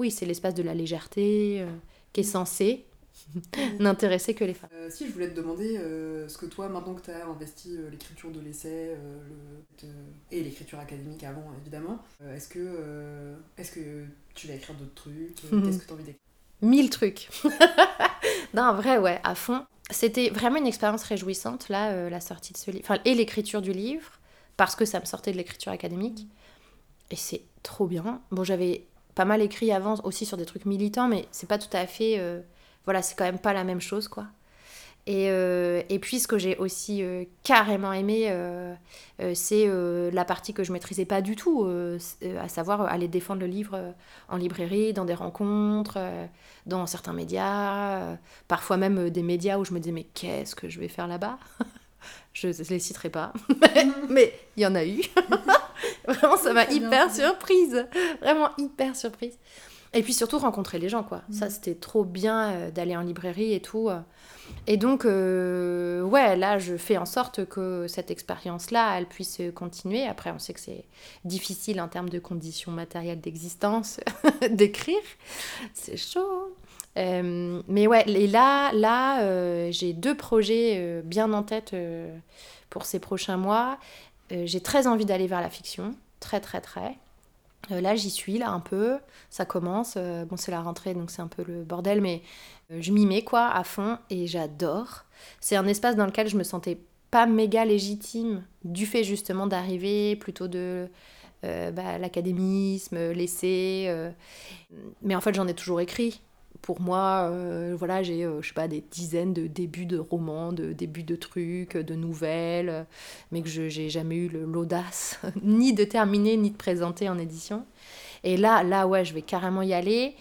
oui, c'est l'espace de la légèreté qui est censé n'intéresser que les femmes. si je voulais te demander ce que toi, maintenant que tu as investi l'écriture de l'essai et l'écriture académique avant évidemment, est-ce que, est-ce que tu vas écrire d'autres trucs mhm. Qu'est-ce que tu as envie d'écrire? Mille trucs. non, vrai, ouais, à fond. C'était vraiment une expérience réjouissante, là, euh, la sortie de ce livre. Enfin, et l'écriture du livre, parce que ça me sortait de l'écriture académique. Et c'est trop bien. Bon, j'avais pas mal écrit avant aussi sur des trucs militants, mais c'est pas tout à fait. Euh, voilà, c'est quand même pas la même chose, quoi. Et, euh, et, puis ce que j'ai aussi euh, carrément aimé, c'est la partie que je maîtrisais pas du tout, à savoir aller défendre le livre en librairie, dans des rencontres, dans certains médias, parfois même des médias où je me disais mais qu'est-ce que je vais faire là-bas? Je ne les citerai pas, mais il y en a eu. Vraiment, ça m'a hyper surprise, vraiment hyper surprise. Et puis surtout rencontrer les gens, quoi. Ça, mm. c'était trop bien d'aller en librairie et tout. Et donc, euh, ouais, là, je fais en sorte que cette expérience-là, elle puisse continuer. Après, on sait que c'est difficile en termes de conditions matérielles d'existence d'écrire. C'est chaud. Euh, mais ouais, et là, là euh, j'ai deux projets bien en tête pour ces prochains mois. J'ai très envie d'aller vers la fiction. Très, très, très. là, j'y suis, là, un peu. Ça commence. bon, c'est la rentrée, donc c'est un peu le bordel, mais euh, je m'y mets quoi à fond et j'adore. C'est un espace dans lequel je me sentais pas méga légitime du fait justement d'arriver plutôt de euh, bah, l'académisme, l'essai. Euh. Mais en fait, j'en ai toujours écrit. Pour moi, voilà, j'ai, je sais pas, des dizaines de débuts de romans, de débuts de trucs, de nouvelles, mais que je n'ai jamais eu l'audace ni de terminer, ni de présenter en édition. Et là, là, ouais, je vais carrément y aller.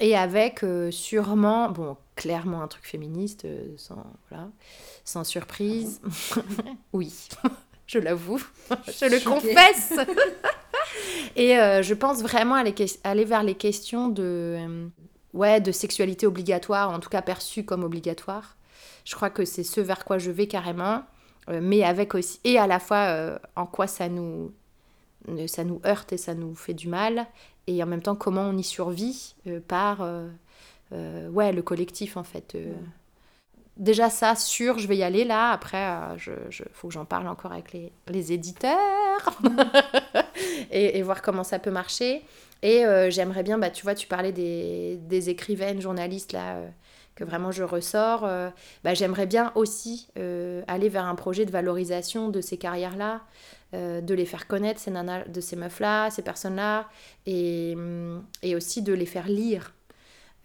Et avec euh, sûrement, bon, clairement un truc féministe, euh, sans, voilà, sans surprise. Ah oui, je l'avoue, je le confesse. Et euh, je pense vraiment aller, aller, vers les questions de, ouais, de sexualité obligatoire, en tout cas perçue comme obligatoire. Je crois que c'est ce vers quoi je vais carrément, mais avec aussi, et à la fois en quoi ça nous, ça nous heurte et ça nous fait du mal, et en même temps comment on y survit euh, par euh, euh, ouais, le collectif en fait. Déjà ça, sûr, je vais y aller là. Après, il je, faut que j'en parle encore avec les, les éditeurs et, voir comment ça peut marcher. Et j'aimerais bien, bah, tu vois, tu parlais des, des écrivaines, journalistes là que vraiment je ressors, bah, j'aimerais bien aussi aller vers un projet de valorisation de ces carrières-là, euh, de les faire connaître, ces nanas, de ces meufs-là, ces personnes-là, et, mm, et, aussi de les faire lire.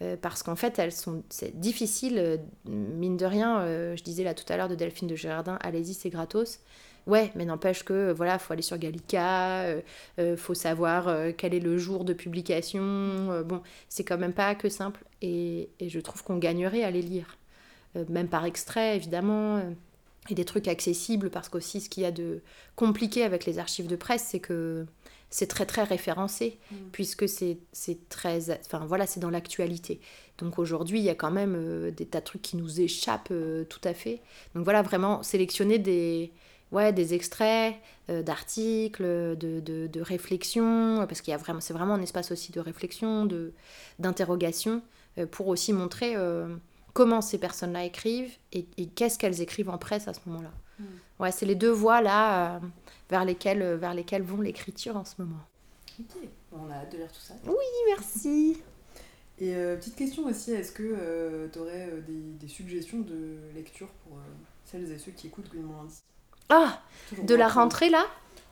Euh, parce qu'en fait, elles sont, c'est difficile, euh, mine de rien, je disais là tout à l'heure de Delphine de Girardin, allez-y, c'est gratos. Ouais, mais n'empêche que voilà, faut aller sur Gallica, euh, faut savoir quel est le jour de publication. bon, c'est quand même pas que simple. Et, et je trouve qu'on gagnerait à les lire, même par extrait évidemment et des trucs accessibles parce qu'aussi ce qu'il y a de compliqué avec les archives de presse c'est que c'est très très référencé mm. puisque c'est très enfin voilà c'est dans l'actualité donc aujourd'hui il y a quand même euh, des tas de trucs qui nous échappent euh, tout à fait donc voilà vraiment sélectionner des ouais des extraits euh, d'articles de, de, de réflexions parce qu'il y a vraiment c'est vraiment un espace aussi de réflexion de d'interrogation pour aussi montrer comment ces personnes-là écrivent et, qu'est-ce qu'elles écrivent en presse à ce moment-là. Hmm. Ouais, c'est les deux voies là euh, vers, lesquelles, euh, vers lesquelles vont l'écriture en ce moment. Ok, on a hâte de lire tout ça. Oui, merci. Et euh, petite question aussi, est-ce que tu aurais des, suggestions de lecture pour celles et ceux qui écoutent Greenmont Lundi Ah De la rentrée là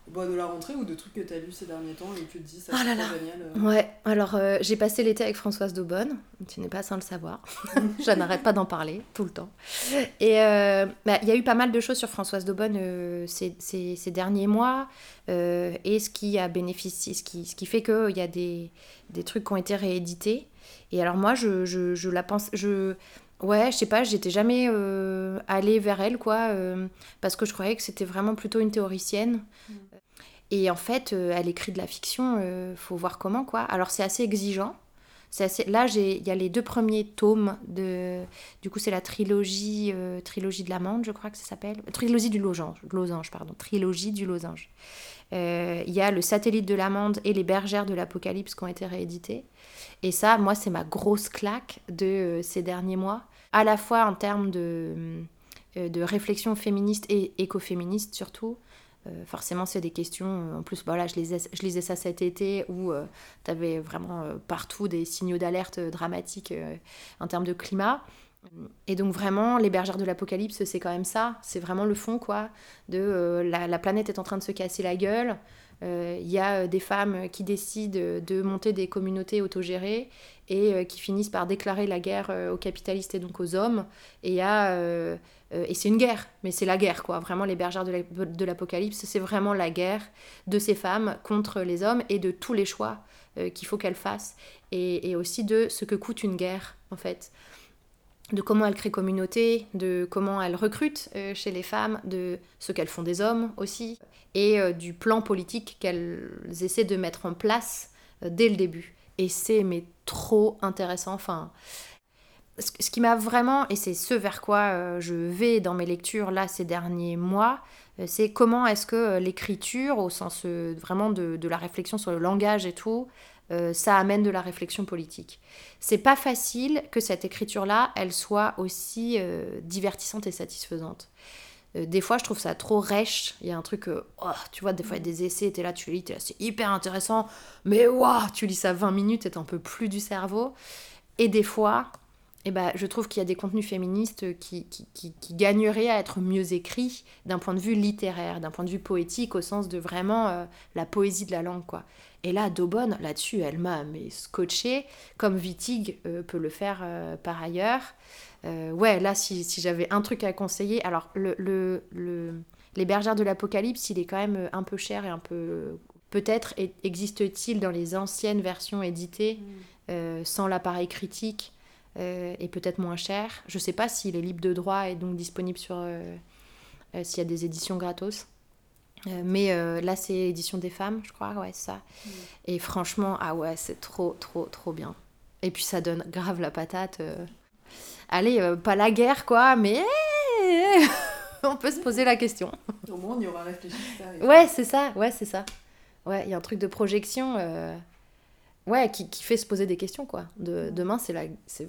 bah, de la rentrée ou de trucs que tu as lus ces derniers temps et que tu te dis ça oh là là. génial euh. Ouais, alors euh, j'ai passé l'été avec Françoise Daubonne, tu n'es pas sans le savoir. Je n'arrête pas d'en parler tout le temps. Et euh, bah, il y a eu pas mal de choses sur Françoise Daubonne ces, ces, ces, derniers mois et ce qui a bénéficié, ce qui, ce qui fait qu'il y a des, des trucs qui ont été réédités. Et alors moi, je, je, je la pense, je, Ouais, je sais pas, j'étais jamais euh, allée vers elle, quoi, euh, parce que je croyais que c'était vraiment plutôt une théoricienne. Mm. Et en fait, euh, elle écrit de la fiction, euh, faut voir comment, quoi. Alors, c'est assez exigeant. C'est assez... Là, il y a les deux premiers tomes de. Du coup, c'est la trilogie, trilogie de l'amande, je crois que ça s'appelle. Trilogie du losange, losange pardon. Trilogie du losange. Il y a le satellite de l'amande et les bergères de l'apocalypse qui ont été réédités. Et ça, moi, c'est ma grosse claque de ces derniers mois, à la fois en termes de, euh, de réflexion féministe et écoféministe surtout. Euh, forcément, c'est des questions. euh, en plus, voilà, je lisais, je lisais ça cet été où tu avais vraiment euh, partout des signaux d'alerte euh, dramatiques euh, en termes de climat. Et donc vraiment, les bergères de l'apocalypse, c'est quand même ça. C'est vraiment le fond, quoi. De euh, la planète est en train de se casser la gueule. Euh, Il y a euh, des femmes qui décident de monter des communautés autogérées et euh, qui finissent par déclarer la guerre euh, aux capitalistes et donc aux hommes. Et euh, euh, et c'est une guerre, mais c'est la guerre, quoi. Vraiment, les bergères de la- de l'apocalypse, c'est vraiment la guerre de ces femmes contre les hommes et de tous les choix euh, qu'il faut qu'elles fassent. Et, et aussi de ce que coûte une guerre, en fait de comment elles créent communauté, de comment elles recrutent euh, chez les femmes, de ce qu'elles font des hommes aussi, et euh, du plan politique qu'elles essaient de mettre en place euh, dès le début. Et c'est mais trop intéressant. Enfin, ce, qui m'a vraiment, et c'est ce vers quoi je vais dans mes lectures là ces derniers mois, c'est comment est-ce que l'écriture, au sens vraiment de, de la réflexion sur le langage et tout, euh, ça amène de la réflexion politique. C'est pas facile que cette écriture-là, elle soit aussi euh, divertissante et satisfaisante. Euh, des fois, je trouve ça trop rêche. Il y a un truc, oh, tu vois, des fois, il y a des essais, t'es là, tu lis, t'es là, c'est hyper intéressant, mais waouh, tu lis ça 20 minutes et t'en peux plus du cerveau. Et des fois, eh ben, je trouve qu'il y a des contenus féministes qui, qui, qui- qui gagneraient à être mieux écrits d'un point de vue littéraire, d'un point de vue poétique, au sens de vraiment euh, la poésie de la langue, quoi. Et là, Daubonne, là-dessus, elle m'a scotché, comme Wittig euh, peut le faire euh, par ailleurs. Ouais, là, si, si j'avais un truc à conseiller, alors le, le, le- les bergères de l'Apocalypse, il est quand même un peu cher et un peu... Peut-être existe-t-il dans les anciennes versions éditées, euh, sans l'appareil critique, euh, et peut-être moins cher. Je sais pas s'il est libre de droit et donc disponible sur... euh, euh, s'il y a des éditions gratos. Mais là, c'est édition des femmes, je crois, ouais, ça. Et franchement, ah ouais, c'est trop, trop, trop bien. Et puis ça donne grave la patate. Allez, pas la guerre, quoi, mais on peut se poser la question. Au moins, on y aura réfléchi. ça, Ouais, c'est ça, ouais, c'est ça. Ouais, il y a un truc de projection, euh, ouais, qui, qui fait se poser des questions, quoi. De, demain, c'est la,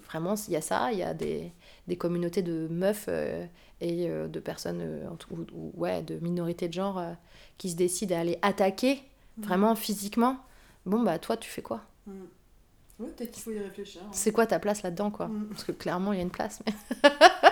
vraiment, il y a ça, il y a des, des communautés de meufs euh, et euh, de personnes, euh, ou, ou- ouais, de minorités de genre qui se décident à aller attaquer, vraiment physiquement. Bon, bah, toi, tu fais quoi? Mm. Ouais, peut-être qu'il faut y réfléchir. hein. C'est quoi ta place là-dedans, quoi? Mm. Parce que clairement, il y a une place, mais...